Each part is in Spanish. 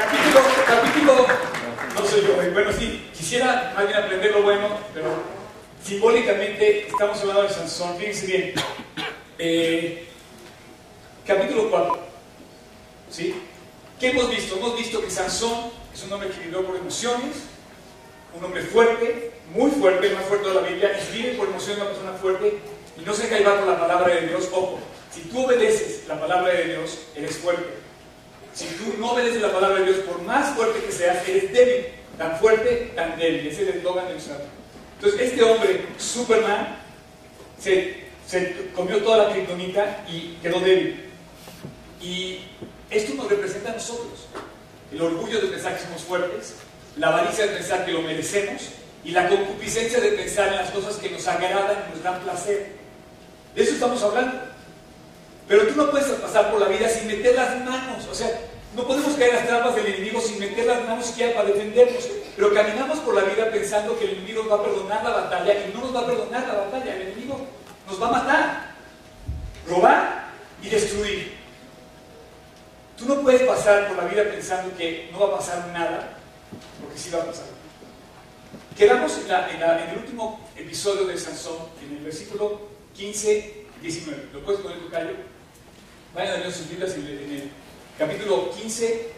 Capítulo, capítulo, no soy yo, eh, bueno, sí, quisiera más bien aprender lo bueno, pero simbólicamente estamos hablando de Sansón, fíjense bien. Eh, capítulo 4, ¿sí? ¿Qué hemos visto? Hemos visto que Sansón es un hombre que vivió por emociones, un hombre fuerte, muy fuerte, el más fuerte de la Biblia, y vive por emociones una persona fuerte y no se llevar por la palabra de Dios. Ojo, si tú obedeces la palabra de Dios, eres fuerte. Si tú no obedeces la palabra de Dios, por más fuerte que seas, eres débil. Tan fuerte, tan débil. Es el eslogan del Santo. Entonces, este hombre, Superman, se, se comió toda la criptonita y quedó débil. Y esto nos representa a nosotros. El orgullo de pensar que somos fuertes, la avaricia de pensar que lo merecemos y la concupiscencia de pensar en las cosas que nos agradan y nos dan placer. De eso estamos hablando. Pero tú no puedes pasar por la vida sin meter las manos. O sea, no podemos caer en las trampas del enemigo sin meter las manos siquiera para defendernos. Pero caminamos por la vida pensando que el enemigo va a perdonar la batalla y no nos va a perdonar la batalla. El enemigo nos va a matar, robar y destruir. Tú no puedes pasar por la vida pensando que no va a pasar nada, porque sí va a pasar. Quedamos en, el último episodio de Sansón, en el versículo 15, 19. ¿Lo puedes poner tu callo? Vayan a leer sus Biblias en el, capítulo 15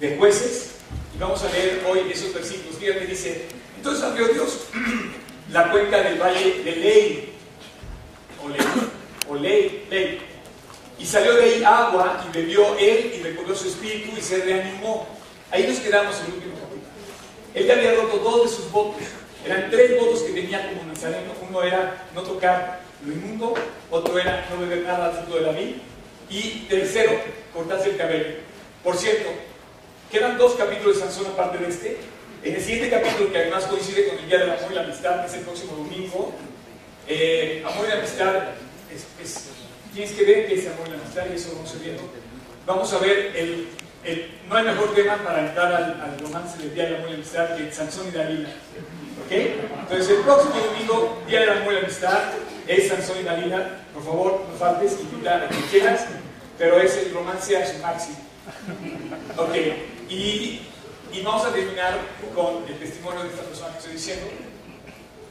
de Jueces y vamos a leer hoy esos versículos. Fíjate, dice: Entonces abrió Dios la cuenca del valle de Ley, o Ley, o Ley, Ley y salió de ahí agua y bebió él y recobró su espíritu y se reanimó. Ahí nos quedamos en el último capítulo. Él ya había roto dos de sus votos. Eran tres votos que tenía como nazareno. Uno era no tocar lo inmundo, otro era no beber nada al fruto de la vid y tercero, cortarse el cabello. Por cierto, quedan dos capítulos de Sansón aparte de este. En el siguiente capítulo, que además coincide con el Día del Amor y la Amistad, que es el próximo domingo, eh, Amor y Amistad es tienes que ver que es amor la amistad y eso vamos a ver. Vamos a ver, el, el, no hay mejor tema para entrar al, romance del Día del Amor y la Amistad que Sansón y Dalila. ¿Ok? Entonces el próximo domingo, Día del Amor y la Amistad, es Sansón y Dalila. Por favor, no faltes, invita a quien quieras, pero es el romance a su máximo. Ok, y, vamos a terminar con el testimonio de esta persona que estoy diciendo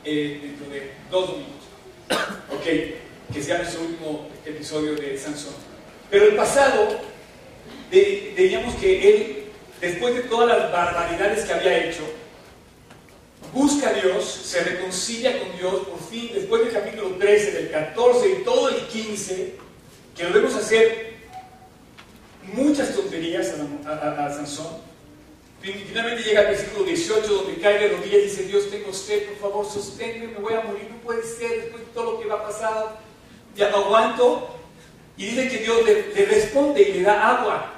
eh, dentro de dos domingos. Ok que sea nuestro último episodio de Sansón. Pero el pasado, diríamos que él, después de todas las barbaridades que había hecho, busca a Dios, se reconcilia con Dios, por fin, después del capítulo 13, del 14 y todo el 15, que lo vemos hacer muchas tonterías a, Sansón. Finalmente llega al versículo 18 donde cae de rodillas y dice, Dios tengo sed, por favor, sosténme, me voy a morir, no puede ser después de todo lo que va a pasar ya no aguanto. Y dice que Dios le, responde y le da agua.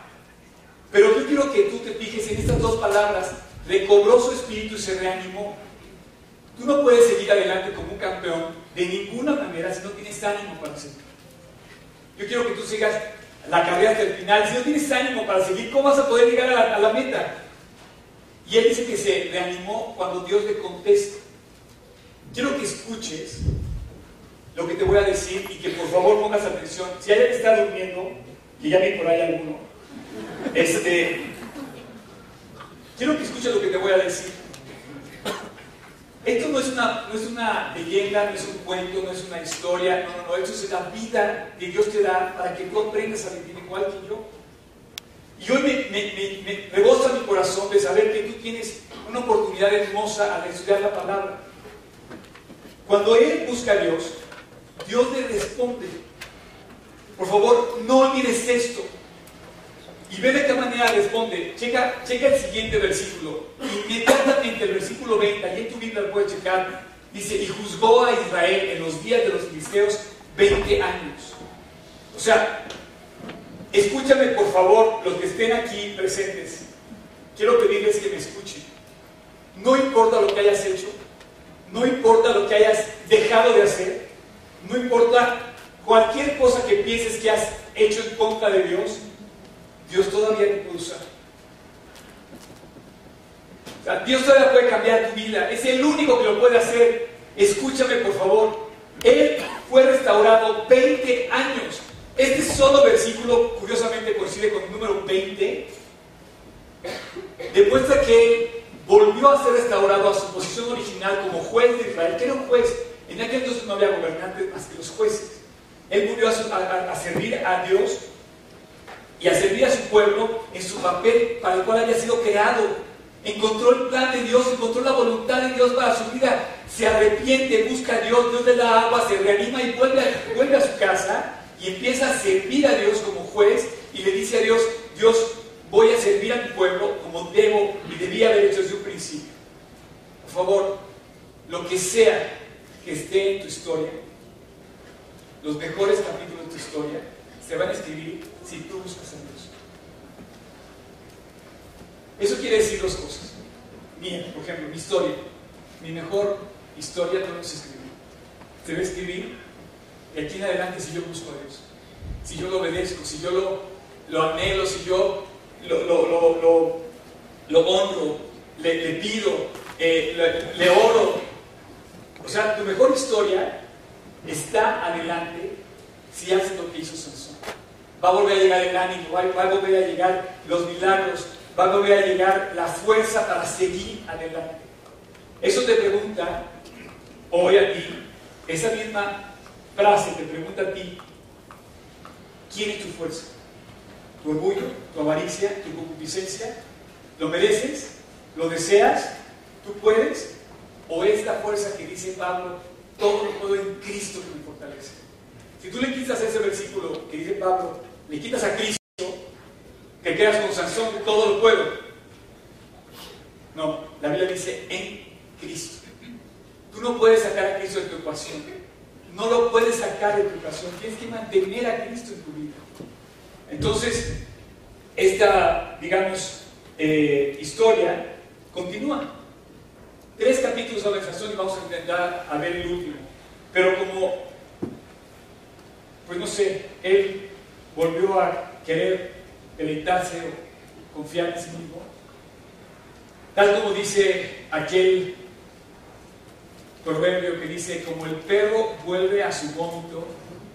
Pero yo quiero que tú te fijes en estas dos palabras. Recobró su espíritu y se reanimó. Tú no puedes seguir adelante como un campeón de ninguna manera si no tienes ánimo para seguir. Yo quiero que tú sigas la carrera hasta el final. Si no tienes ánimo para seguir, ¿cómo vas a poder llegar a la, meta? Y él dice que se reanimó cuando Dios le contesta. Quiero que escuches lo que te voy a decir y que por favor pongas atención. Si alguien está durmiendo, que ya vi por ahí alguno, este, quiero que escuches lo que te voy a decir. Esto no es, una, no es una leyenda, no es un cuento, no es una historia, no, no, no, esto es la vida que Dios te da para que tú aprendas a vivir igual que yo. Y hoy me, me, me rebosa mi corazón de saber que tú tienes una oportunidad hermosa al estudiar la palabra. Cuando Él busca a Dios, Dios le responde. Por favor, no olvides esto. Y ve de qué manera responde. Checa, checa el siguiente versículo. Inmediatamente el versículo 20, ahí en tu Biblia lo puedes checar. Dice, y juzgó a Israel en los días de los filisteos 20 años. O sea, escúchame por favor, los que estén aquí presentes. Quiero pedirles que me escuchen. No importa lo que hayas hecho, no importa lo que hayas dejado de hacer, no importa cualquier cosa que pienses que has hecho en contra de Dios, Dios todavía te puede usar. Dios todavía puede cambiar tu vida. Es el único que lo puede hacer. Escúchame, por favor. Él fue restaurado 20 años. Este solo versículo, curiosamente, coincide con el número 20. demuestra que él volvió a ser restaurado a su posición original como juez de Israel, que era un juez. En aquel entonces no había gobernantes más que los jueces. Él volvió a, servir a Dios y a servir a su pueblo en su papel para el cual había sido creado. Encontró el plan de Dios, encontró la voluntad de Dios para su vida. Se arrepiente, busca a Dios, Dios le da agua, se reanima y vuelve vuelve a su casa y empieza a servir a Dios como juez y le dice a Dios, Dios, voy a servir a mi pueblo como debo y debía haber hecho desde un principio. Por favor, lo que sea que esté en tu historia, los mejores capítulos de tu historia, se van a escribir si tú buscas a Dios. Eso quiere decir dos cosas. Mía, por ejemplo, mi historia. Mi mejor historia no se escribir. Se va a escribir de aquí en adelante si yo busco a Dios. Si yo lo obedezco, si yo lo, lo anhelo, si yo lo, lo, honro, le, pido, eh, le, oro. O sea, tu mejor historia está adelante si haces lo que hizo Sansón. Va a volver a llegar el ánimo, va a volver a llegar los milagros, va a volver a llegar la fuerza para seguir adelante. Eso te pregunta hoy a ti, esa misma frase te pregunta a ti, ¿quién es tu fuerza? tu orgullo, tu avaricia, tu concupiscencia? ¿Lo mereces? ¿Lo deseas? ¿Tú puedes? ¿O esta fuerza que dice Pablo, todo lo puedo en Cristo que me fortalece? Si tú le quitas ese versículo que dice Pablo, le quitas a Cristo, te quedas con Sansón, todo lo puedo. No, la Biblia dice en Cristo. Tú no puedes sacar a Cristo de tu ecuación. No lo puedes sacar de tu ecuación. Tienes que mantener a Cristo en tu vida. Entonces, esta, digamos, eh, historia continúa. Tres capítulos de la y vamos a intentar a ver el último. Pero como, pues no sé, él volvió a querer deleitarse o confiar en sí mismo, tal como dice aquel proverbio que dice, como el perro vuelve a su vómito,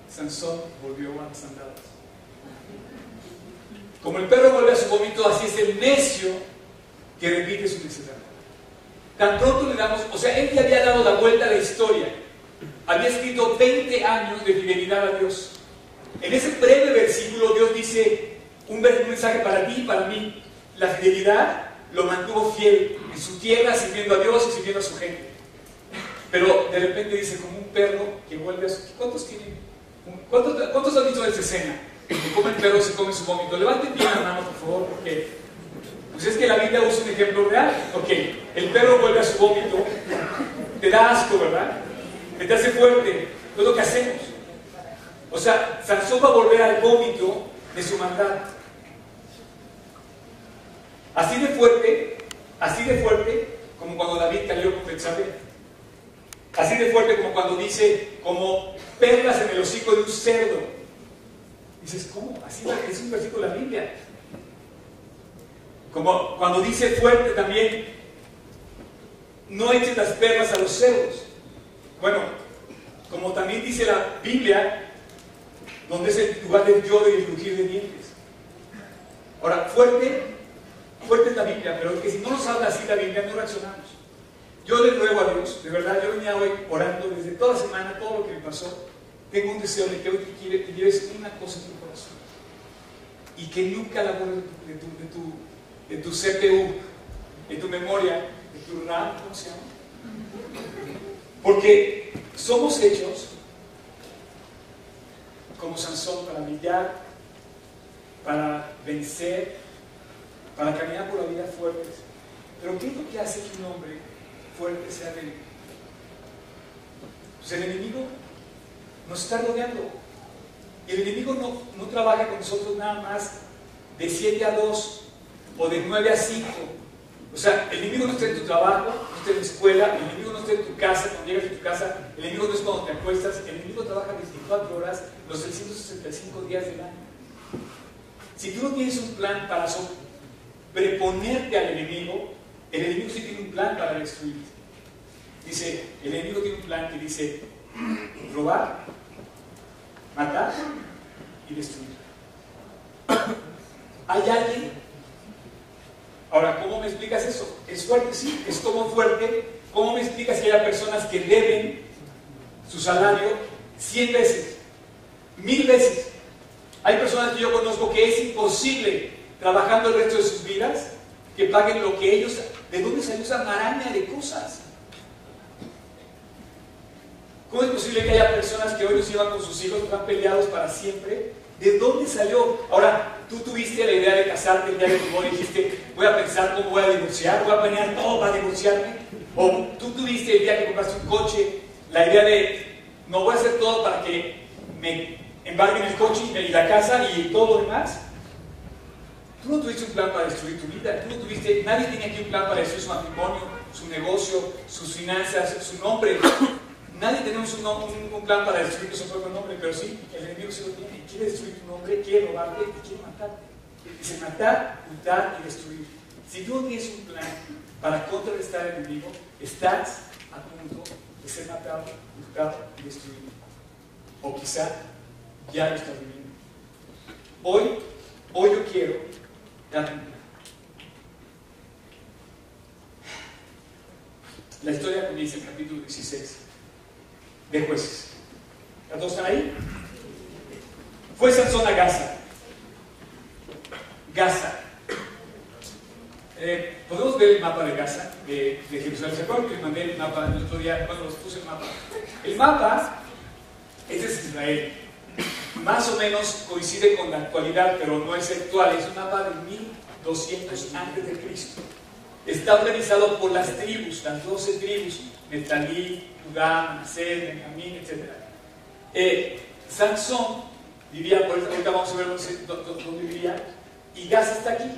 Sansón volvió a las andadas. Como el perro vuelve a su vómito, así es el necio que repite su necedad. Tan pronto le damos, o sea, él ya había dado la vuelta a la historia. Había escrito 20 años de fidelidad a Dios. En ese breve versículo Dios dice un mensaje para ti y para mí. La fidelidad lo mantuvo fiel en su tierra, sirviendo a Dios y sirviendo a su gente. Pero de repente dice, como un perro que vuelve a su... ¿Cuántos tienen? ¿Cuántos, ¿cuántos han visto esa escena? que come el perro se come su vómito. Levanten bien la mano, por favor, porque pues es que la Biblia usa un ejemplo real. Ok, el perro vuelve a su vómito, te da asco, ¿verdad? te hace fuerte. Es lo que hacemos. O sea, Sansón va a volver al vómito de su maldad. Así de fuerte, así de fuerte como cuando David cayó con Betsabé. Así de fuerte como cuando dice, como perlas en el hocico de un cerdo. Dices, ¿cómo? Así es un versículo de la Biblia. Como cuando dice fuerte también, no eches las perlas a los cerdos. Bueno, como también dice la Biblia, donde es el lugar del lloro y el crujir de dientes. Ahora, fuerte, fuerte es la Biblia, pero que si no nos habla así la Biblia, no reaccionamos. Yo le ruego a Dios, de verdad, yo venía hoy orando desde toda la semana, todo lo que me pasó, tengo un deseo de que hoy te, lleves una cosa en tu corazón y que nunca la borres de tu, de, tu, de tu CPU, de tu memoria, de tu RAM, ¿cómo se llama? Porque somos hechos como Sansón para brillar, para vencer, para caminar por la vida fuertes. Pero ¿qué es lo que hace que un hombre fuerte sea débil? Pues el enemigo nos está rodeando. El enemigo no, no trabaja con nosotros nada más de 7 a 2 o de 9 a 5. O sea, el enemigo no está en tu trabajo, no está en tu escuela, el enemigo en tu casa, cuando llegas a tu casa, el enemigo no es cuando te acuestas, el enemigo trabaja 24 horas los 365 días del año. Si tú no tienes un plan para preponerte al enemigo, el enemigo sí tiene un plan para destruirte. Dice, el enemigo tiene un plan que dice, robar, matar y destruir. Hay alguien Ahora, ¿cómo me explicas eso? ¿Es fuerte? Sí, es como fuerte. ¿Cómo me explicas que haya personas que deben su salario 100 veces, mil veces? Hay personas que yo conozco que es imposible, trabajando el resto de sus vidas, que paguen lo que ellos... ¿De dónde salió esa maraña de cosas? ¿Cómo es posible que haya personas que hoy los llevan con sus hijos, están peleados para siempre? ¿De dónde salió? Ahora, tú tuviste la idea de casarte el día de tu boda y dijiste, voy a pensar cómo voy a divorciar, voy a planear todo para divorciarme. O tú tuviste el día que compraste un coche, la idea de, no voy a hacer todo para que me embarguen el coche y la casa y todo lo demás. Tú no tuviste un plan para destruir tu vida, tú no tuviste, nadie tiene aquí un plan para destruir su matrimonio, su negocio, sus finanzas, su nombre. Nadie tenemos un, un, plan para destruir su propio nombre, pero sí, el enemigo se lo tiene. Quiere destruir tu nombre, quiere robarte y quiere matarte. Dice matar, ocultar y destruir. Si tú no tienes un plan para contrarrestar al enemigo, estás a punto de ser matado, hurtado y destruido. O quizá ya lo estás viviendo. Hoy, hoy yo quiero darte. La historia comienza en el capítulo 16 de jueces. ¿Todos están ahí? Fue Sansón a Gaza. Gaza. Eh, Podemos ver el mapa de Gaza, de, Jerusalén. ¿Se que mandé el mapa el otro día? Bueno, los puse el mapa. El mapa es de Israel. Más o menos coincide con la actualidad, pero no es actual. Es un mapa de 1200 antes de Cristo. Está organizado por las tribus, las 12 tribus, Netalí, Judá, Manasés, Benjamín, etc. Eh, Sansón vivía, por ahorita vamos a ver dónde, vivía, y Gaza está aquí.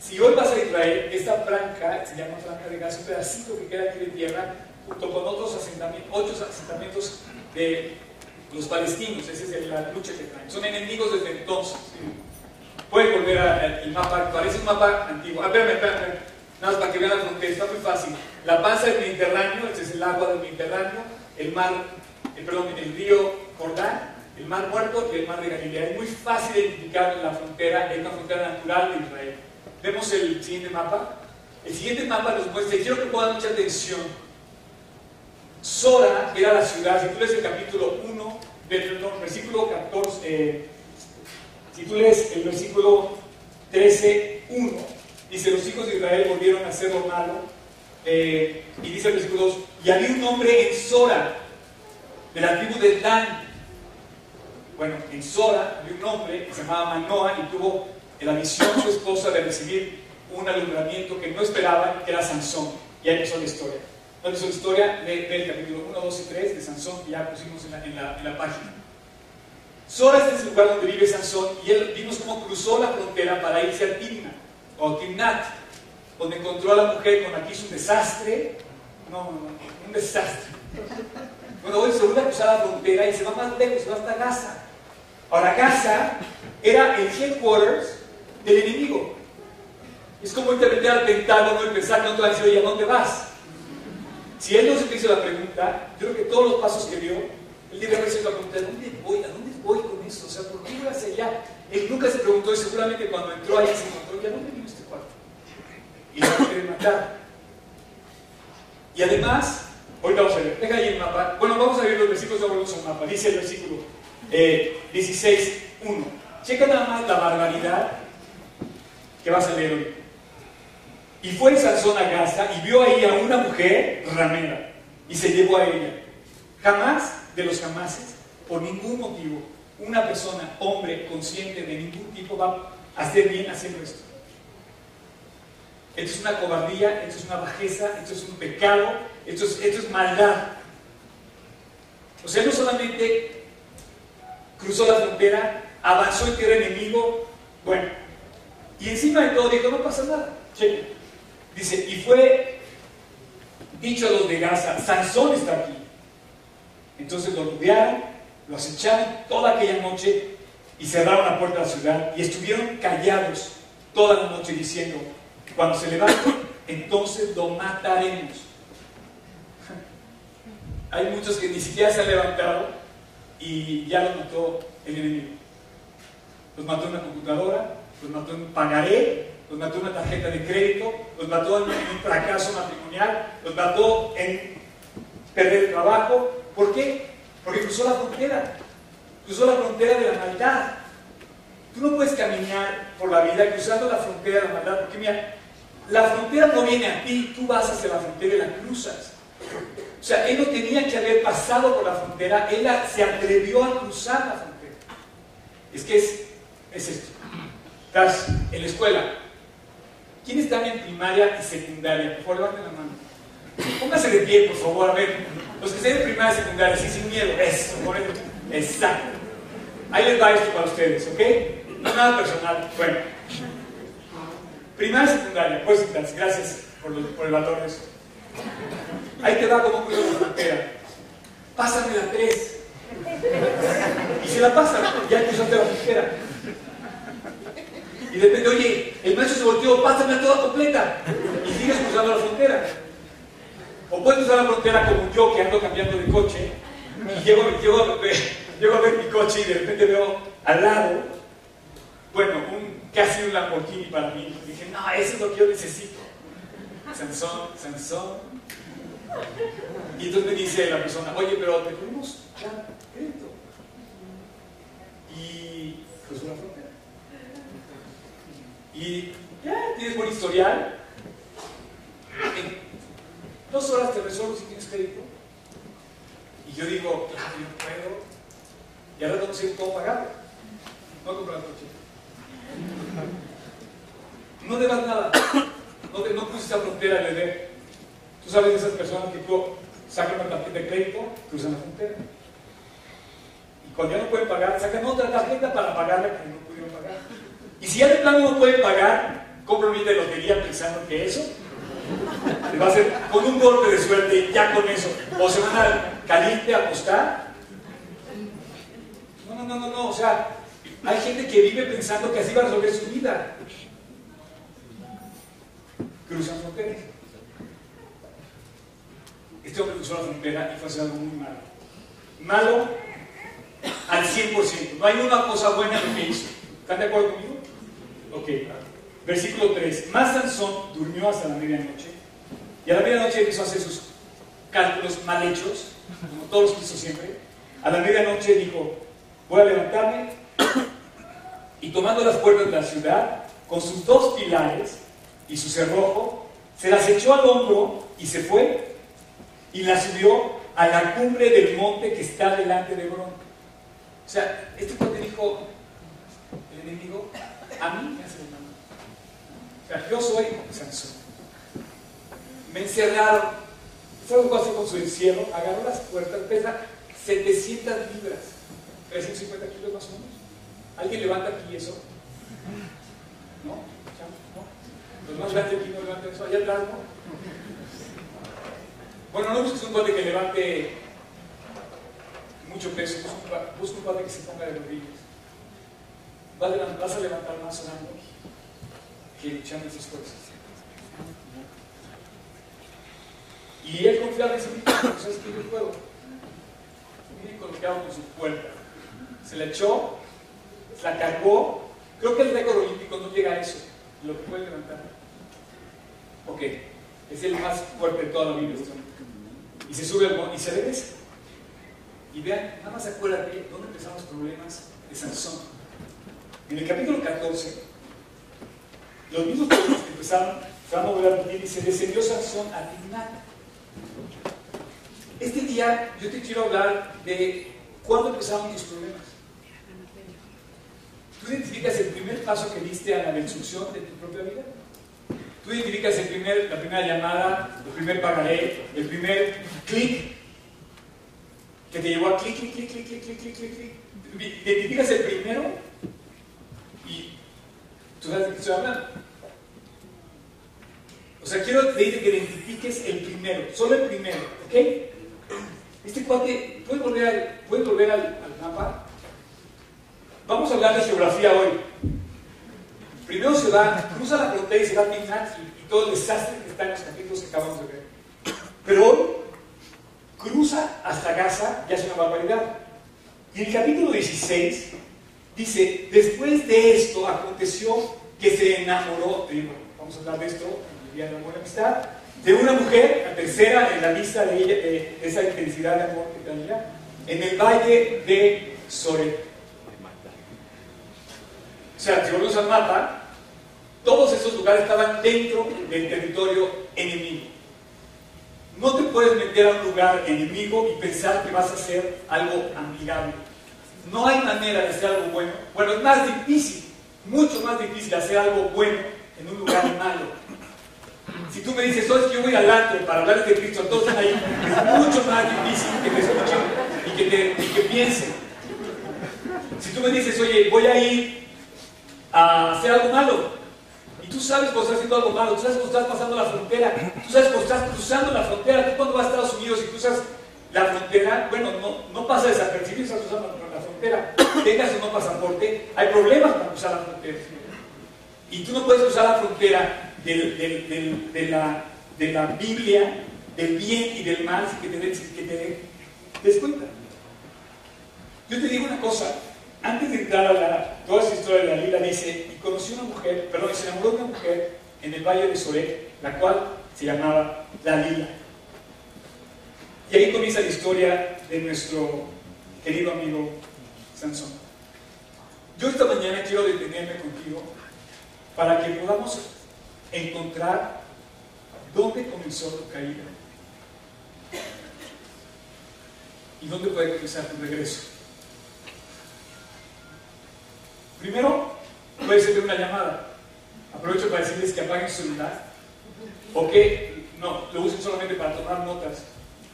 Si hoy vas a Israel, esta franja, se llama franja de Gaza, un pedacito que queda aquí de tierra, junto con otros asentamientos, ocho asentamientos de los palestinos, esa es la lucha que traen. Son enemigos desde entonces. Pueden volver al mapa, parece un mapa antiguo. Ah, espérame, espérame, nada más para que vean la frontera, está muy fácil. La panza del Mediterráneo, este es el agua del Mediterráneo, el mar, el, perdón, el río Jordán, el mar muerto y el mar de Galilea. Es muy fácil identificar la frontera, es una frontera natural de Israel. Vemos el siguiente mapa. El siguiente mapa nos muestra, y quiero que pongan mucha atención. Sora era la ciudad, si tú lees el capítulo 1, perdón, versículo 14, eh, si tú lees el versículo 13, 1, dice: Los hijos de Israel volvieron a hacer lo eh, y dice el versículo 2, y había un hombre en Sora, de la tribu de Dan. Bueno, en Sora había un hombre que se llamaba Manoa y tuvo la visión su esposa de recibir un alumbramiento que no esperaba, que era Sansón. Y ahí empezó la historia. ¿Dónde la historia? del capítulo 1, 2 y 3 de Sansón, que ya pusimos en la, en la, la página. Sora este es el lugar donde vive Sansón y él vimos cómo cruzó la frontera para irse a Timna o Timnat donde encontró a la mujer con aquí un desastre. No, no, no, un desastre. Bueno, hoy se vuelve a cruzar la frontera y se va más lejos, se va hasta Gaza. Ahora, Gaza era el headquarters del enemigo. Es como irte al Pentágono y pensar que no te va a decir, ¿a dónde vas? Si él no se hizo la pregunta, yo creo que todos los pasos que dio, él debe haberse la pregunta, ¿a dónde voy? ¿A dónde voy con esto? O sea, ¿por qué voy hacia allá? Él nunca se preguntó y seguramente cuando entró ahí se encontró, ¿y a dónde vino este cuarto? y la quieren matar. Y además, hoy vamos a ver, deja ahí el mapa. Bueno, vamos a ver los versículos, ya volvemos al mapa. Dice el versículo eh, 16, 1. Checa nada más la barbaridad vas a leer hoy. Y fue Sansón a Gaza y vio ahí a una mujer ramera y se llevó a ella. Jamás de los jamases, por ningún motivo, una persona, hombre, consciente de ningún tipo va a hacer bien haciendo esto. Esto es una cobardía, esto es una bajeza, esto es un pecado, esto es, esto es maldad. O sea, no solamente cruzó la frontera, avanzó en tierra enemigo, bueno, y encima de todo dijo, no pasa nada. Dice, y fue dicho a los de Gaza, Sansón está aquí. Entonces lo rodearon, lo acecharon toda aquella noche y cerraron la puerta de la ciudad y estuvieron callados toda la noche diciendo, cuando se levante, entonces lo mataremos. Hay muchos que ni siquiera se han levantado y ya los mató el enemigo. Los mató en una computadora, los mató en pagaré, los mató en una tarjeta de crédito, los mató en un fracaso matrimonial, los mató en perder el trabajo. ¿Por qué? Porque cruzó la frontera, cruzó la frontera de la maldad. Tú no puedes caminar por la vida cruzando la frontera de la maldad, porque mira, la frontera no viene a ti, tú vas hacia la frontera y la cruzas. O sea, él no tenía que haber pasado por la frontera, él se atrevió a cruzar la frontera. Es que es, es esto. Estás en la escuela. ¿Quiénes están en primaria y secundaria? Por favor, levanten la mano. Póngase de pie, por favor, a ver. Los que estén en primaria y secundaria, sí, sin miedo. Eso, por eso. Exacto. Ahí les va esto para ustedes, ¿ok? No nada personal. Bueno. Primaria y secundaria, pues gracias por, por el valor de eso. Ahí te va como cuido la frontera. Pásame la 3. Y se la pasa, ya cruzaste la frontera. Y de repente, oye, el maestro se volteó, pásame a toda completa. Y sigues cruzando la frontera. O puedes cruzar la frontera como yo que ando cambiando de coche. Y llego, llego, a ver, llego a ver mi coche y de repente veo al lado, bueno, un, casi un Lamborghini para mí. Dije, no, eso es lo que yo necesito. Sansón, Sansón. Y entonces me dice la persona, oye, pero te podemos dar crédito. Y cruzó la frontera. Y ya tienes buen historial. Dos horas te resuelvo si tienes crédito. Y yo digo, claro, yo puedo. Y ahora no sé cómo pagar. No comprar coche. No debas nada. No, te, cruces la frontera de deber. Tú sabes de esas personas que tú sacan una tarjeta de crédito, cruzan la frontera. Y cuando ya no pueden pagar, sacan otra tarjeta para pagar la que no pudieron pagar. Y si ya de plano no pueden pagar, compran un de lotería pensando que eso va a hacer con un golpe de suerte, ya con eso. O se van a caliente a apostar. No, no, no, no, no. O sea, hay gente que vive pensando que así va a resolver su vida. Cruzan fronteras. Este hombre cruzó la frontera y fue algo muy malo. Malo al 100%. No hay una cosa buena en que hizo. ¿Están de acuerdo conmigo? Ok. Versículo 3. Más Sansón durmió hasta la medianoche y a la medianoche empezó a hacer sus cálculos mal hechos, como todos los que hizo siempre. A la medianoche dijo, voy a levantarme y tomando las puertas de la ciudad, con sus dos pilares y su cerrojo, se las echó al hombro y se fue y la subió a la cumbre del monte que está delante de Hebrón. O sea, este cuate dijo, el enemigo, a mí me hace mal. O sea, yo soy Sansón. Me encerraron. ¿Sabes lo que hace con su encierro? Agarró las puertas, pesa 700 libras, 350 kilos más o menos. ¿Alguien levanta aquí eso? ¿No? ¿No? Los más grandes aquí no levantan eso. Allá atrás, ¿no? Bueno, no busques un cuate que levante mucho peso, busca un cuate que se ponga de rodillas. Vas a levantar más orando que luchando esas cosas. Y él confiaba en sí mismo, ¿sabes qué yo puedo? Que hago con su puerta. Se la echó, se la cargó. Creo que el récord olímpico no llega a eso, lo que puede levantar. Ok, es el más fuerte de toda la Biblia. Y se sube al y se regresa. Y vean, nada más acuérdate dónde empezaron los problemas de Sansón. En el capítulo 14, los mismos pueblos que empezaron, van a volver a repetir, dice, descendió Sansón a Tignac. Este día yo te quiero hablar de cuándo empezaron tus problemas. Tú identificas el primer paso que diste a la destrucción de tu propia vida. Tú identificas el primer, la primera llamada, el primer pagaré, el primer clic que te llevó a clic, clic, clic, clic, clic, clic, clic, clic. Identificas el primero sabes de qué estoy hablando. O sea, quiero pedirte que identifiques el primero, solo el primero, ¿ok? Este cuate, ¿puedes volver al, ¿puedes volver al, mapa? Vamos a hablar de geografía hoy. Primero se va, cruza la frontera y se va a Timnat y, y todo el desastre que está en los capítulos que acabamos de ver. Pero hoy cruza hasta Gaza y hace una barbaridad. Y el capítulo 16 dice, después de esto aconteció que se enamoró, digo, vamos a hablar de esto en el día de la buena amistad, de una mujer, la tercera en la lista de, ella, esa intensidad de amor que tenía, en el valle de Soret. O sea, si volvemos al mapa, todos esos lugares estaban dentro del territorio enemigo. No te puedes meter a un lugar enemigo y pensar que vas a hacer algo amigable. No hay manera de hacer algo bueno. Bueno, es más difícil, mucho más difícil hacer algo bueno en un lugar malo. Si tú me dices, oye, yo voy al antro para hablar de Cristo, entonces ahí es mucho más difícil que te escuchen y que, te, que piensen. Si tú me dices, oye, voy a ir a hacer algo malo, y tú sabes cuando estás haciendo algo malo, tú sabes cuando estás pasando la frontera, tú sabes cuando estás cruzando la frontera, tú cuando vas a Estados Unidos y cruzas la frontera, bueno, no, no pasa desapercibido, estás cruzando la frontera, tengas o no pasaporte, hay problemas para cruzar la frontera. Y tú no puedes cruzar la frontera del, de, la, de, la, Biblia, del bien y del mal, que te, que te des cuenta. Yo te digo una cosa, antes de entrar a la, toda esa historia de la Lila, dice, y conoció una mujer, perdón, se enamoró de una mujer en el valle de Soré, la cual se llamaba la Lila. Y ahí comienza la historia de nuestro querido amigo Sansón. Yo esta mañana quiero detenerme contigo para que podamos encontrar dónde comenzó tu caída y dónde puede comenzar tu regreso. Primero, puede ser una llamada. Aprovecho para decirles que apaguen su celular o que no, lo usen solamente para tomar notas.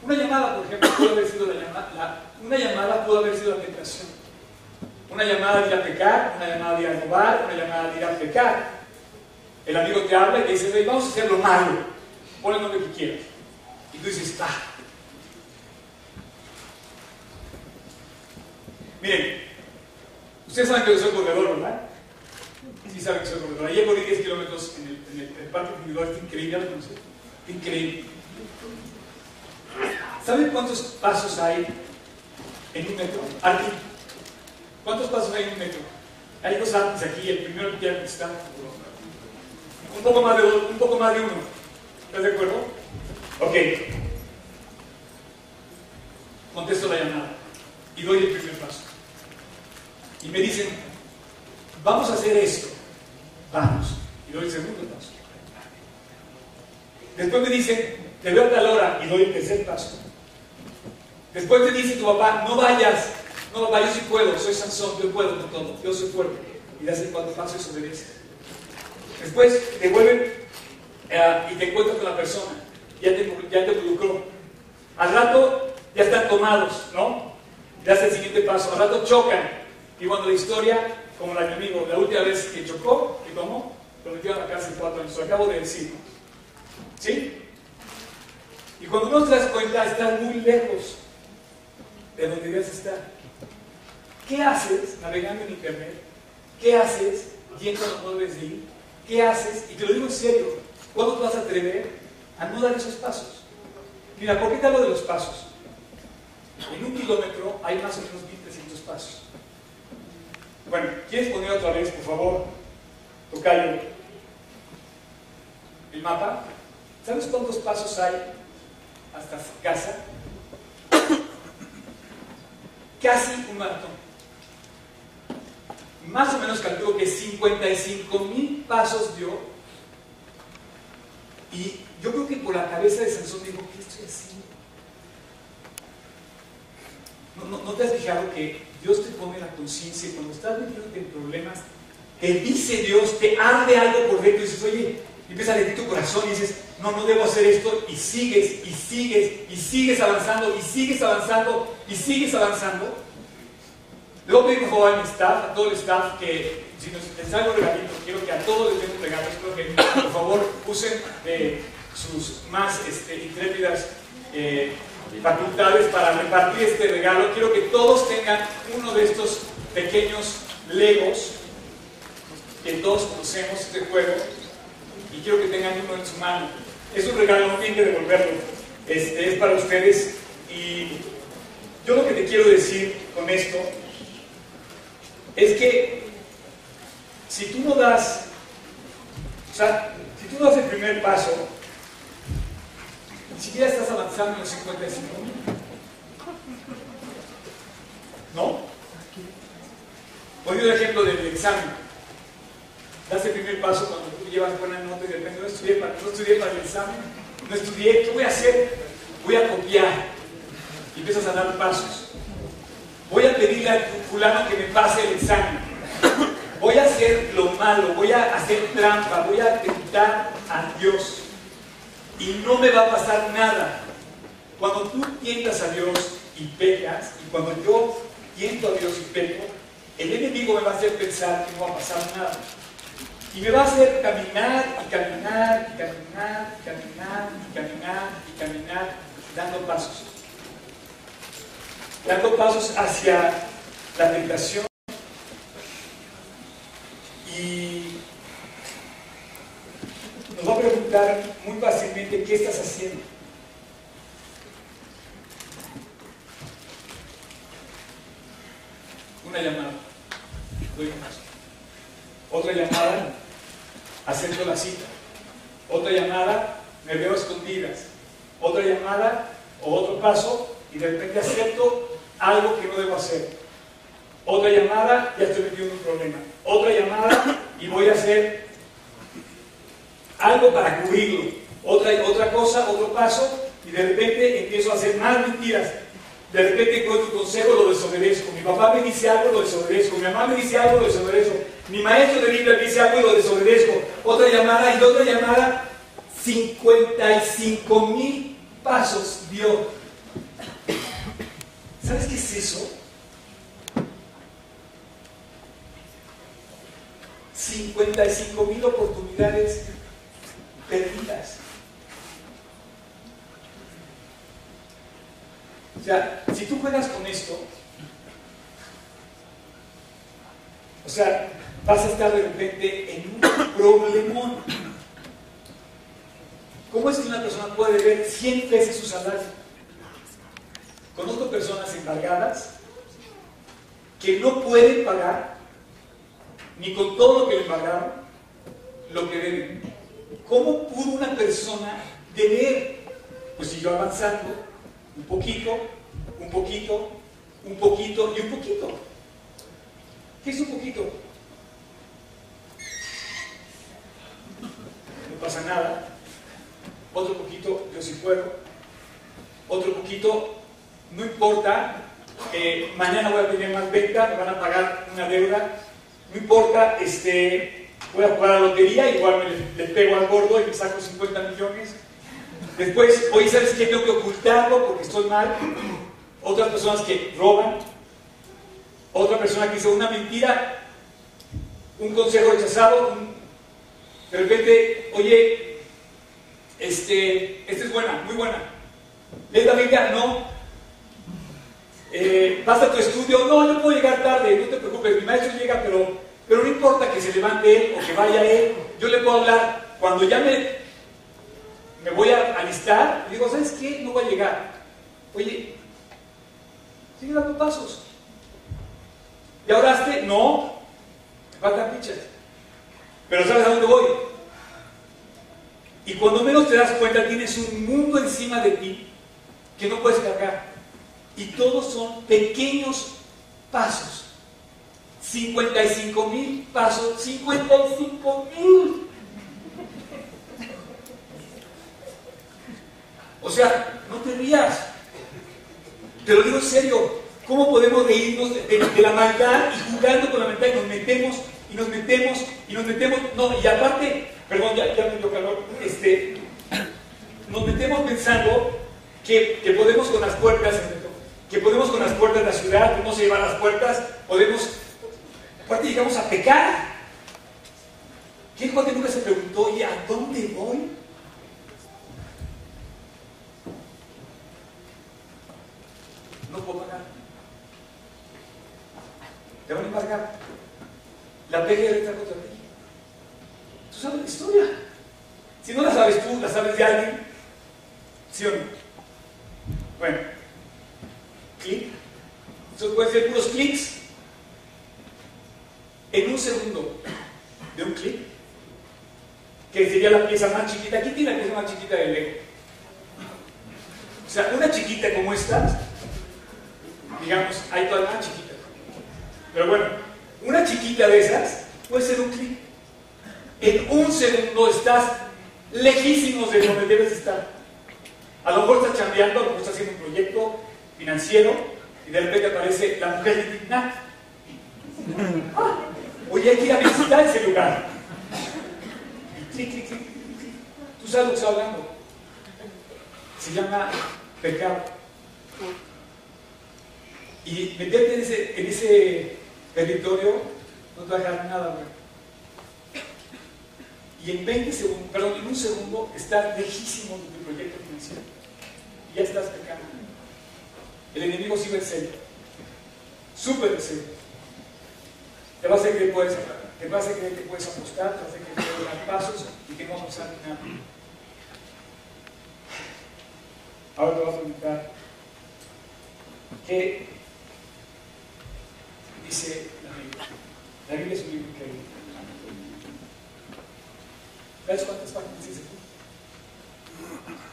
Una llamada, por ejemplo, puede haber sido la llamada, una llamada puede haber sido la tentación. Una llamada de ir a pecar, una llamada de ir a robar, una llamada de ir a pecar. El amigo te habla y te dice, vamos a hacer lo malo, pon el nombre que quieras. Y tú dices, ah. Miren, ustedes saben que yo soy corredor, ¿verdad? Sí saben que soy corredor. Ayer corrí 10 kilómetros en el, parque individual, está increíble, ¿lo conocen? Increíble. ¿Saben cuántos pasos hay en un metro? Aquí. ¿Cuántos pasos hay en un metro? Hay dos artes aquí, el primero que está un poco más de, un poco más de uno. ¿Estás de acuerdo? Ok. Contesto la llamada y doy el primer paso. Y me dicen, vamos a hacer esto. Vamos. Y doy el segundo paso. Después me dicen, te veo a tal hora y doy el tercer paso. Después te dice tu papá, no vayas. No, papá, yo sí puedo, soy Sansón, yo puedo con todo, yo soy fuerte. Y das el cuatro pasos y obedeces. Después te vuelven eh, y te encuentras con la persona, ya te, ya te involucró. Al rato ya están tomados, ¿no? Das el siguiente paso. Al rato chocan. Y cuando la historia, como la mi amigo, la última vez que chocó, ¿y cómo? Lo metieron a la cárcel cuatro años. Lo acabo de decir. ¿Sí? Y cuando no te das cuenta, estás muy lejos de donde debes estar. ¿Qué haces navegando en internet? ¿Qué haces yendo a donde no debes ir? ¿Qué haces? Y te lo digo en serio, ¿cuándo te vas a atrever a no dar esos pasos? Mira, ¿por qué te hablo de los pasos? En un kilómetro hay más o menos 1.300 pasos. Bueno, ¿quieres poner otra vez, por favor? Tocayo. El mapa. ¿Sabes cuántos pasos hay hasta casa? Casi un maratón más o menos calculo que 55 mil pasos dio. Y yo creo que por la cabeza de Sansón dijo, ¿qué estoy haciendo? ¿No, no, te has fijado que Dios te pone la conciencia cuando estás metido en problemas, te dice Dios, te arde algo por dentro y dices, oye, y empieza a latir tu corazón y dices, no, no debo hacer esto, y sigues, y sigues, y sigues avanzando, y sigues avanzando, y sigues avanzando. Luego pedir por favor a mi staff, a todo el staff, que si nos, hago un regalito, quiero que a todos les den un regalo, espero que por favor usen sus más este, intrépidas eh, facultades para repartir este regalo. Quiero que todos tengan uno de estos pequeños legos, que todos conocemos este juego, y quiero que tengan uno en su mano. Es un regalo, no tienen que devolverlo, este, es para ustedes. Y yo lo que te quiero decir con esto es que si tú no das O sea, si tú das el primer paso, ni siquiera estás avanzando en los 55 mil. ¿No? Voy el ejemplo del examen. Das el primer paso cuando tú llevas buena nota y de repente no estudié para, no estudié para el examen, no estudié, ¿qué voy a hacer? Voy a copiar. Y empiezas a dar pasos. Voy a pedirle al fulano que me pase el examen. Voy a hacer lo malo, voy a hacer trampa, voy a tentar a Dios. Y no me va a pasar nada. Cuando tú tientas a Dios y pecas, y cuando yo tiento a Dios y peco, el enemigo me va a hacer pensar que no va a pasar nada. Y me va a hacer caminar y caminar y caminar y caminar y caminar y caminar, dando pasos. Dando pasos hacia la tentación. Y nos va a preguntar muy fácilmente qué estás haciendo. Una llamada. Doy un paso. Otra llamada, acepto la cita. Otra llamada, me veo escondidas. Otra llamada o otro paso y de repente acepto algo que no debo hacer. Otra llamada, ya estoy metido en un problema. Otra llamada y voy a hacer algo para cubrirlo. Otra, otra cosa, otro paso y de repente empiezo a hacer más mentiras. De repente encuentro un consejo, lo desobedezco. Mi papá me dice algo, lo desobedezco. Mi mamá me dice algo, lo desobedezco. Mi maestro de Biblia me dice algo y lo desobedezco. Otra llamada y otra llamada. 55 mil pasos dio. ¿Sabes qué es eso? 55 mil oportunidades perdidas. O sea, si tú juegas con esto, o sea, vas a estar de repente en un problemón. ¿Cómo es que una persona puede ver 100 veces su salario? Conozco personas embargadas que no pueden pagar ni con todo lo que le pagaron lo que deben. ¿Cómo pudo una persona deber? Pues siguió avanzando un poquito, un poquito, un poquito y un poquito. ¿Qué es un poquito? No pasa nada. Otro poquito, yo sí puedo. Otro poquito, no importa. Eh, mañana voy a tener más venta, me van a pagar una deuda. No importa, este, voy a jugar a la lotería, igual me le, pego al gordo y me saco 50 millones. Después, hoy sabes que tengo que ocultarlo porque estoy mal. Otras personas que roban. Otra persona que hizo una mentira. Un consejo rechazado. de repente, oye, este, esta es buena, muy buena. ¿Lees la? No. Eh, ¿Vas a tu estudio? No, yo puedo llegar tarde, no te preocupes, mi maestro llega, pero, pero no importa que se levante él o que vaya él, yo le puedo hablar. Cuando ya me, me voy a alistar, digo, ¿sabes qué? No voy a llegar. Oye, sigue dando pasos. ¿Ya oraste? No. Me faltan pichas. Pero ¿sabes a dónde voy? Y cuando menos te das cuenta, tienes un mundo encima de ti que no puedes cargar. Y todos son pequeños pasos. 55 mil pasos. 55 mil. O sea, no te rías. Te lo digo en serio. ¿Cómo podemos reírnos de, de, la maldad y jugando con la maldad y nos metemos y nos metemos y nos metemos? No, y aparte, perdón, ya, ya me dio calor. Este, nos metemos pensando que, que podemos con las puertas, que podemos con las puertas de la ciudad, podemos llevar las puertas, podemos, aparte llegamos a pecar. ¿Quién cuate nunca se preguntó, ¿y a dónde voy? No puedo pagar. Te van a embargar. La pega está contra ti. Tú sabes la historia. Si no la sabes tú, la sabes de alguien. ¿Sí o no? Bueno. Eso puede ser puros clics. En un segundo de un clic, que sería la pieza más chiquita. Aquí tiene la pieza más chiquita del Lego. O sea, una chiquita como esta, digamos, hay todas más chiquitas. Pero bueno, una chiquita de esas puede ser un clic. En un segundo estás lejísimos de donde debes estar. A lo mejor estás cambiando, a lo mejor estás haciendo un proyecto financiero y de repente aparece la mujer de Nat. Ah, oye, hay que ir a visitar ese lugar. clic, clic, clic, Tú sabes lo que estoy hablando. Se llama pecado. Y meterte en ese, territorio no te va a dejar nada bueno. Y en 20 segundos, perdón, en un segundo estás lejísimo de tu proyecto financiero. Y ya estás pecando. El enemigo en serio. Súper en serio. Te vas a creer que puedes, te vas a creer que puedes apostar, te vas a creer que puedes dar pasos y que no vas a pasar nada. Ahora te vas a preguntar, ¿qué dice la Biblia? La Biblia es un libro increíble. ¿Ves cuántas páginas dice?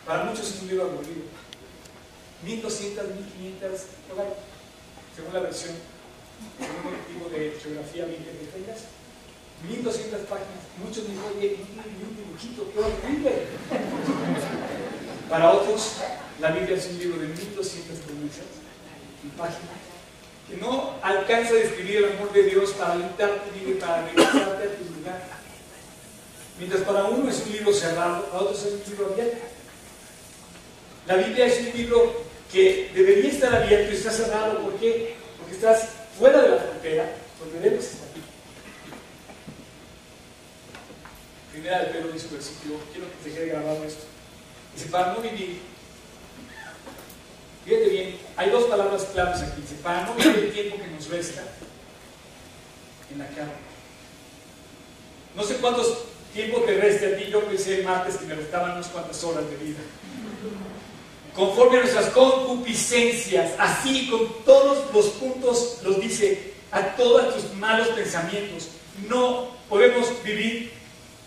Para muchos es un libro aburrido. 1200, 1500, según la versión, según el tipo de geografía bíblica que tengas. 1200 páginas. Muchos me oye, un dibujito, qué horrible. Para otros, la Biblia es un libro de 1200 promesas y páginas que no alcanza a describir el amor de Dios para vida y para regresarte a tu lugar. Mientras para uno es un libro cerrado, para otros es un libro abierto. La Biblia es un libro que debería estar abierto y está cerrado. ¿Por qué? Porque estás fuera de la frontera, donde debes estar. Primera de Pedro dice versículo, quiero que te quede grabado esto. Dice, para no vivir, fíjate bien, hay dos palabras claves aquí. Dice, para no vivir el tiempo que nos resta en la carne. No sé cuántos tiempo te resta a ti. Yo pensé el martes que me restaban unas cuantas horas de vida. Conforme a nuestras concupiscencias, así con todos los puntos, los dice, a todos tus malos pensamientos. No podemos vivir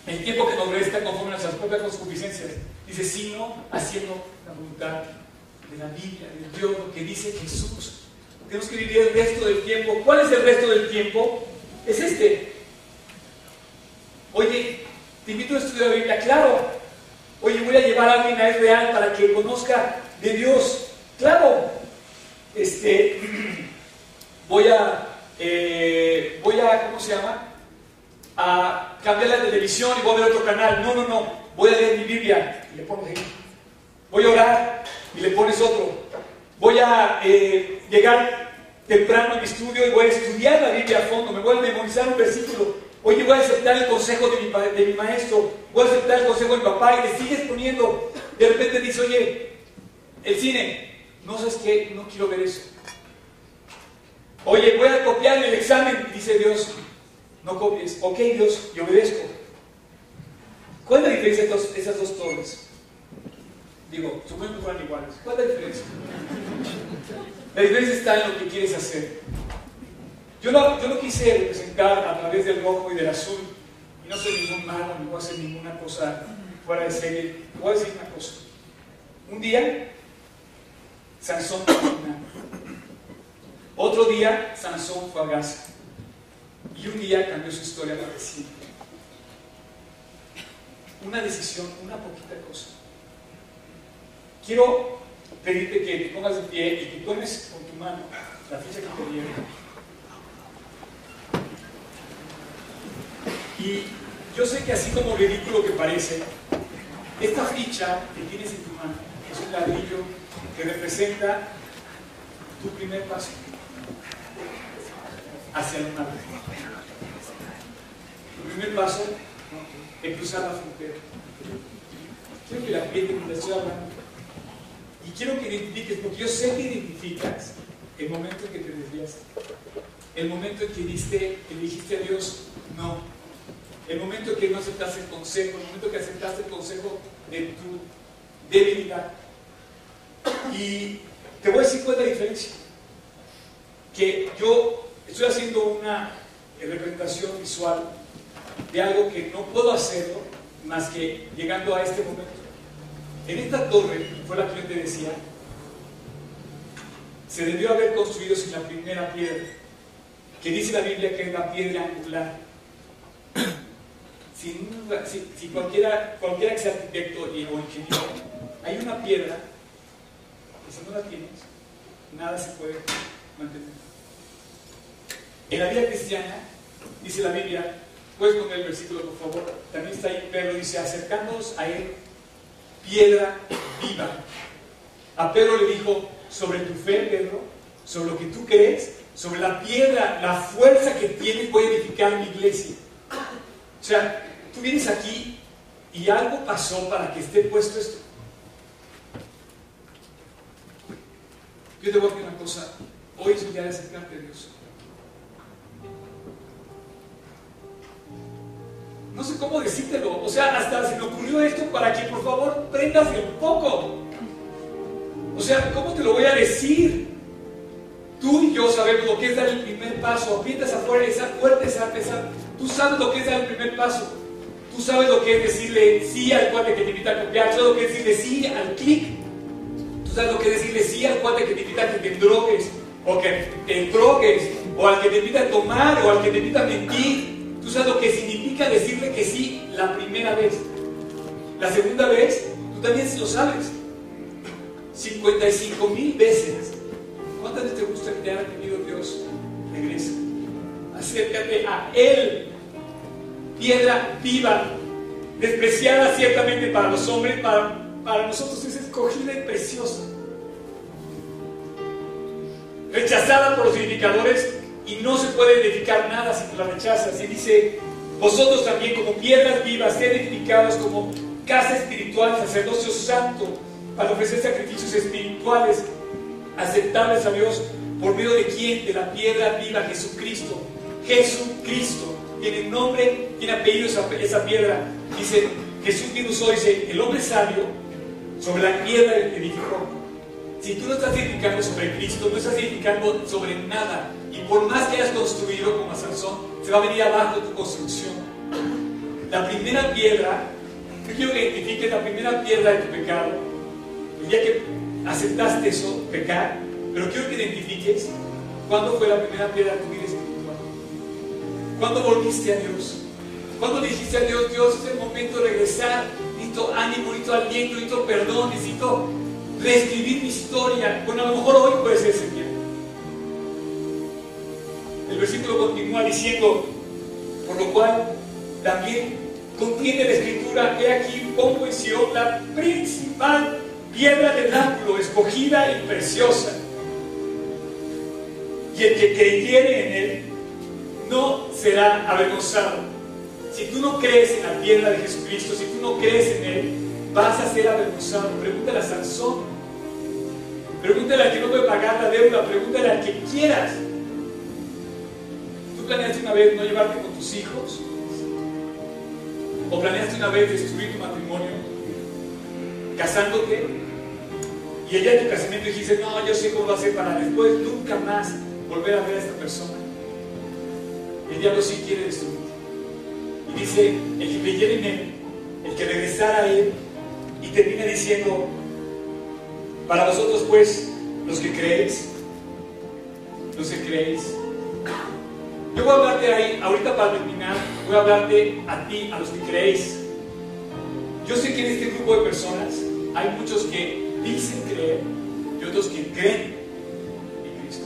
el tiempo que nos resta conforme a nuestras propias concupiscencias. Dice, sino haciendo la voluntad de la Biblia, de Dios, lo que dice Jesús. Tenemos que vivir el resto del tiempo. ¿Cuál es el resto del tiempo? Es este. Oye, te invito a estudiar la Biblia, claro. Oye, voy a llevar a alguien a real para que conozca de Dios. Claro. Este, voy a, eh, voy a, ¿cómo se llama? A cambiar la televisión y voy a ver otro canal. No, no, no. Voy a leer mi Biblia y le pones ahí. Voy a orar y le pones otro. Voy a eh, llegar temprano a mi estudio y voy a estudiar la Biblia a fondo. Me voy a memorizar un versículo Oye, voy a aceptar el consejo de mi, maestro, voy a aceptar el consejo de mi papá y le sigues poniendo. De repente dice, oye, el cine, no sabes qué, no quiero ver eso. Oye, voy a copiar el examen, dice Dios, no copies. Ok, Dios, yo obedezco. ¿Cuál es la diferencia de esas dos torres? Digo, supongo que fueran iguales. ¿Cuál es la diferencia? La diferencia está en lo que quieres hacer. Yo no, quise representar a través del rojo y del azul, y no soy ningún malo, ni voy a hacer ninguna cosa fuera de serie. Voy a decir una cosa. Un día, Sansón fue Otro día, Sansón fue a Gaza. Y un día cambió su historia para siempre. Una decisión, una poquita cosa. Quiero pedirte que te pongas de pie y que tomes con tu mano la ficha que te dieron. Y yo sé que así como ridículo que parece, esta ficha que tienes en tu mano es un ladrillo que representa tu primer paso hacia el mar. Tu primer paso en cruzar la frontera. Quiero que la gente me estoy hablando. Y quiero que identifiques, porque yo sé que identificas el momento en que te desviaste. El momento en que, diste, que dijiste a Dios, no, el momento en que no aceptaste el consejo, el momento en que aceptaste el consejo de tu debilidad. Y te voy a decir cuál es la diferencia. Que yo estoy haciendo una representación visual de algo que no puedo hacerlo, más que llegando a este momento. En esta torre, fue la que te decía, se debió haber construido sin la primera piedra, que dice la Biblia que es la piedra angular. Si, cualquiera, cualquiera que sea arquitecto o ingeniero, hay una piedra que si no la tienes, nada se puede mantener. En la vida cristiana, dice la Biblia, puedes poner el versículo por favor, también está ahí Pedro, dice, acercándonos a él, piedra viva. A Pedro le dijo, sobre tu fe, Pedro, sobre lo que tú crees, sobre la piedra, la fuerza que tiene puede edificar mi iglesia. O sea, tú vienes aquí y algo pasó para que esté puesto esto. Yo te voy a decir una cosa, hoy es un día de acercarte a Dios. No sé cómo decírtelo, o sea, hasta se me ocurrió esto para que por favor prendas el poco. O sea, ¿cómo te lo voy a decir? Tú y yo sabemos lo que es dar el primer paso. Aprietas afuera esa fuerte, esa pesar. Tú sabes lo que es dar el primer paso. Tú sabes lo que es decirle sí al cuate que te invita a copiar. Tú sabes lo que es decirle sí al clic. Tú sabes lo que es decirle sí al cuate que te invita a que te drogues. O que te drogues. O al que te invita a tomar. O al que te invita a mentir. Tú sabes lo que significa decirle que sí la primera vez. La segunda vez, tú también lo sabes. 55 mil veces. ¿Cuántas veces te gusta que te haya pedido Dios? Regresa. Acércate a Él. Piedra viva, despreciada ciertamente para los hombres, para, para nosotros es escogida y preciosa. Rechazada por los edificadores y no se puede edificar nada si la rechazas. Y dice, vosotros también como piedras vivas, sed edificados como casa espiritual, sacerdocio santo, para ofrecer sacrificios espirituales aceptables a Dios por medio de quién? De la piedra viva Jesucristo. Jesucristo tiene nombre, tiene apellido esa, piedra. Dice, Jesús mismo usó, dice, el hombre sabio sobre la piedra edificó. Si tú no estás edificando sobre Cristo, no estás edificando sobre nada, y por más que hayas construido como a Sansón, se va a venir abajo tu construcción. La primera piedra, yo quiero que identifiques la primera piedra de tu pecado, el día que aceptaste eso, pecar, pero quiero que identifiques cuándo fue la primera piedra de tu vida. ¿Cuándo volviste a Dios? ¿Cuándo dijiste a Dios, Dios, es el momento de regresar? Necesito ánimo, necesito aliento, necesito perdón, necesito reescribir mi historia. Bueno, a lo mejor hoy puede ser ese día. El versículo continúa diciendo, por lo cual también contiene la escritura, he aquí pongo en Sion la principal piedra de ángulo, escogida y preciosa. Y el que creyere en él no será avergonzado. Si tú no crees en la piedra de Jesucristo, si tú no crees en él, vas a ser avergonzado. Pregúntale a Sansón. Pregúntale al que no puede pagar la deuda. Pregúntale al que quieras. ¿Tú planeaste una vez no llevarte con tus hijos? ¿O planeaste una vez destruir tu matrimonio casándote? Y el día de tu casamiento dijiste, no, yo sé cómo va a ser para después nunca más volver a ver a esta persona. El diablo sí quiere destruir. Y dice, el que creyera en él, el que regresara a él, y termina diciendo, para vosotros pues, los que creéis, los que creéis. Yo voy a hablarte ahí, ahorita para terminar, voy a hablarte a ti, a los que creéis. Yo sé que en este grupo de personas hay muchos que dicen creer y otros que creen en Cristo.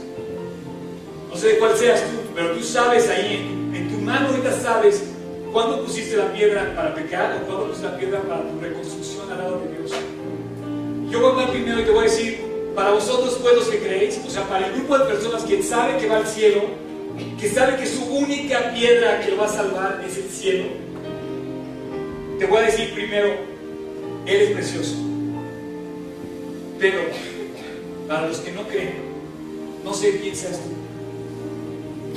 No sé de cuál seas tú, pero tú sabes ahí, en, tu mano ahorita sabes cuándo pusiste la piedra para pecar o cuándo pusiste la piedra para tu reconstrucción al lado de Dios. Yo voy a hablar primero y te voy a decir, para vosotros pues los que creéis, o sea, para el grupo de personas que sabe que va al cielo, que sabe que su única piedra que lo va a salvar es el cielo, te voy a decir primero, Él es precioso. Pero para los que no creen, no sé quién seas tú.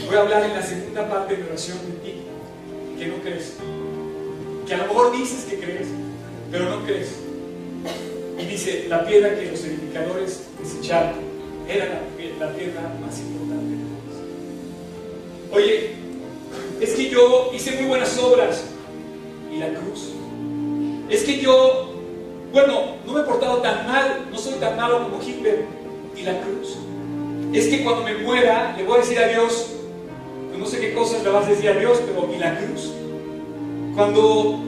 Voy a hablar en la segunda parte de oración de ti, que no crees. Que a lo mejor dices que crees, pero no crees. Y dice, la piedra que los edificadores desecharon era la, la piedra más importante de todas. Oye, es que yo hice muy buenas obras. ¿Y la cruz? es que yo, bueno, no me he portado tan mal, no soy tan malo como Hitler. ¿Y la cruz? Es que cuando me muera le voy a decir a Dios, no sé qué cosas le vas a decir a Dios, pero ¿y la cruz? Cuando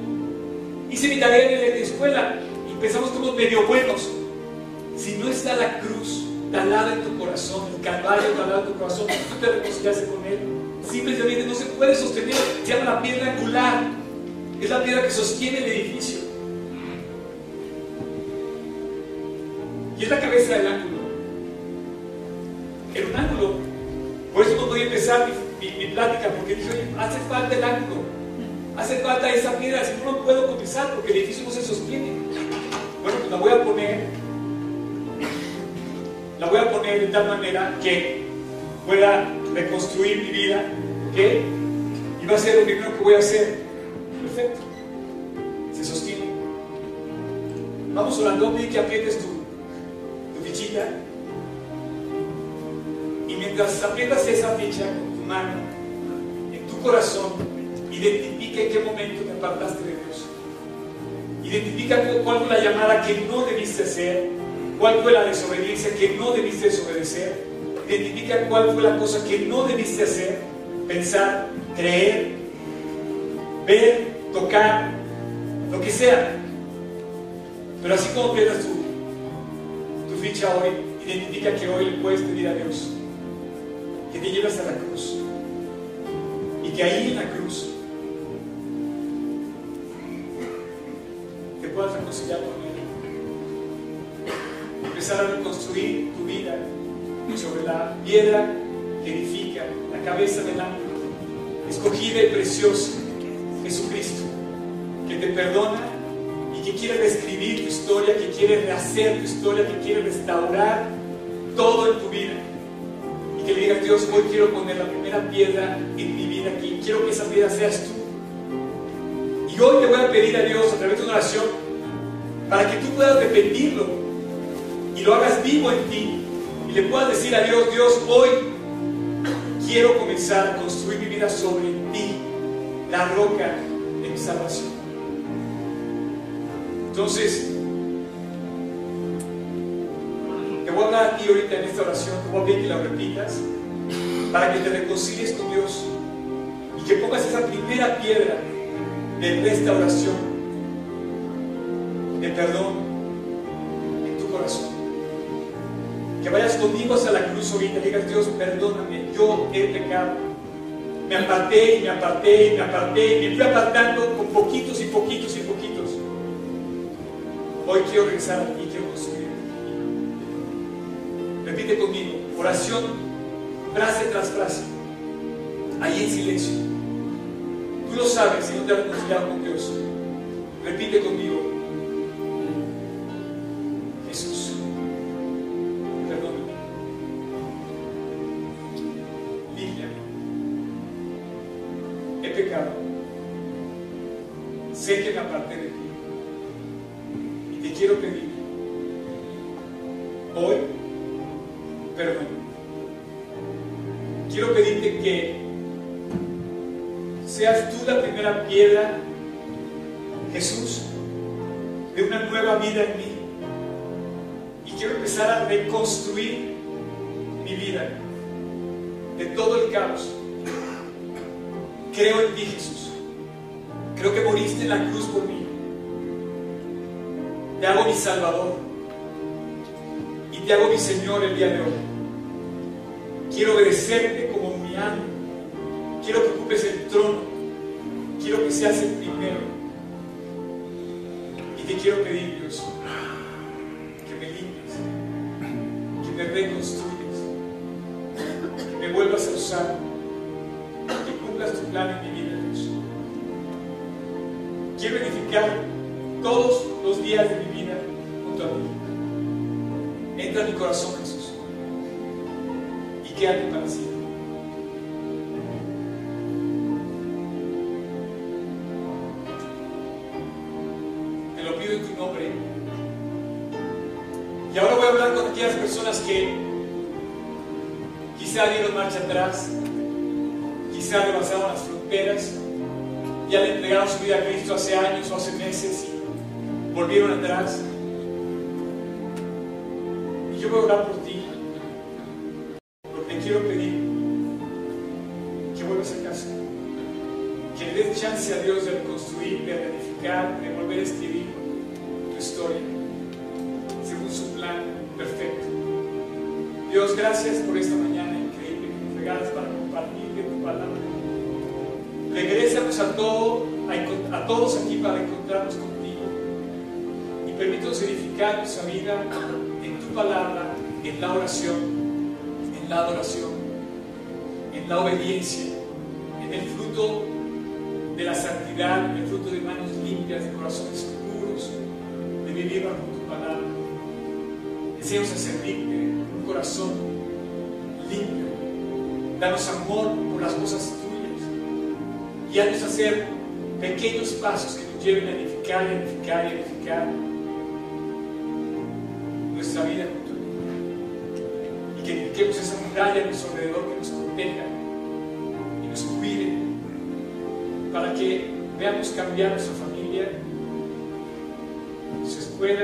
hice mi tarea en la escuela y pensamos medio buenos, si no está la cruz talada en tu corazón, el calvario talado en tu corazón, tú te reconciliaste con él. Simplemente no se puede sostener, se llama la piedra angular, es la piedra que sostiene el edificio. Y es la cabeza del ángulo. En un ángulo, por eso no podía empezar mi, mi, plática, porque dije, hace falta el ángulo, hace falta esa piedra, si no, no puedo comenzar porque el edificio no se sostiene. Bueno, pues la voy a poner la voy a poner de tal manera que pueda reconstruir mi vida, ¿ok? Y va a ser lo primero que voy a hacer. Perfecto. Se sostiene. Vamos orando, pide que aprietes tu, tu fichita. Y mientras aprietas esa ficha mano, en tu corazón, identifica en qué momento te apartaste de Dios. Identifica cuál fue la llamada que no debiste hacer cuál fue la desobediencia que no debiste desobedecer. Identifica cuál fue la cosa que no debiste hacer, pensar, creer, ver, tocar, lo que sea. Pero así como pierdas tu, tu ficha hoy, identifica que hoy le puedes pedir a Dios te lleves a la cruz. Y que ahí en la cruz te puedas reconciliar con Él empezar a reconstruir tu vida sobre la piedra que edifica la cabeza del ángulo, escogida y preciosa, Jesucristo, que te perdona y que quiere reescribir tu historia, que quiere rehacer tu historia, que quiere restaurar todo en tu vida. Que le digas, Dios, hoy quiero poner la primera piedra en mi vida aquí, quiero que esa piedra seas tú. Y hoy te voy a pedir a Dios a través de una oración para que tú puedas repetirlo y lo hagas vivo en ti y le puedas decir a Dios, Dios, hoy quiero comenzar a construir mi vida sobre ti, la roca de mi salvación. Entonces, voy a a ti ahorita en esta oración, te voy que la repitas para que te reconcilies con Dios y que pongas esa primera piedra de restauración, de perdón en tu corazón que vayas conmigo hacia la cruz ahorita y digas, Dios, perdóname, yo he pecado. Me aparté y me aparté y me aparté y me fui apartando con poquitos y poquitos y poquitos. Hoy quiero regresar ti, quiero construir. Repite conmigo, oración, frase tras frase, ahí en silencio. Tú lo sabes si no te has reconciliado con Dios. Repite conmigo, vida en mí. Y quiero empezar a reconstruir mi vida de todo el caos. Creo en ti, Jesús. Creo que moriste en la cruz por mí. Te hago mi Salvador. Y te hago mi Señor el día de hoy. Quiero obedecerte como mi amo. Quiero que ocupes el trono. Quiero que seas el primero. Y te quiero pedir, Quiero edificar todos los días de mi vida junto a ti. Entra en mi corazón, Jesús, y quédate para siempre. Te lo pido en tu nombre. Y ahora voy a hablar con aquellas personas que quizá dieron marcha atrás, quizá rebasaron las fronteras ya le entregaron su vida a Cristo hace años o hace meses volvieron atrás. Y yo voy a orar por a, a todos aquí para encontrarnos contigo y permítanos edificar nuestra vida en tu palabra, en la oración, en la adoración, en la obediencia, en el fruto de la santidad, en el fruto de manos limpias, de corazones puros, de vivir bajo tu palabra. Deseamos a servirte un corazón limpio. Danos amor por las cosas tuyas. Y haznos hacer pequeños pasos que nos lleven a edificar, edificar, edificar nuestra vida tu Y que edifiquemos esa muralla a nuestro alrededor que nos proteja y nos cuide para que veamos cambiar nuestra familia, nuestra escuela,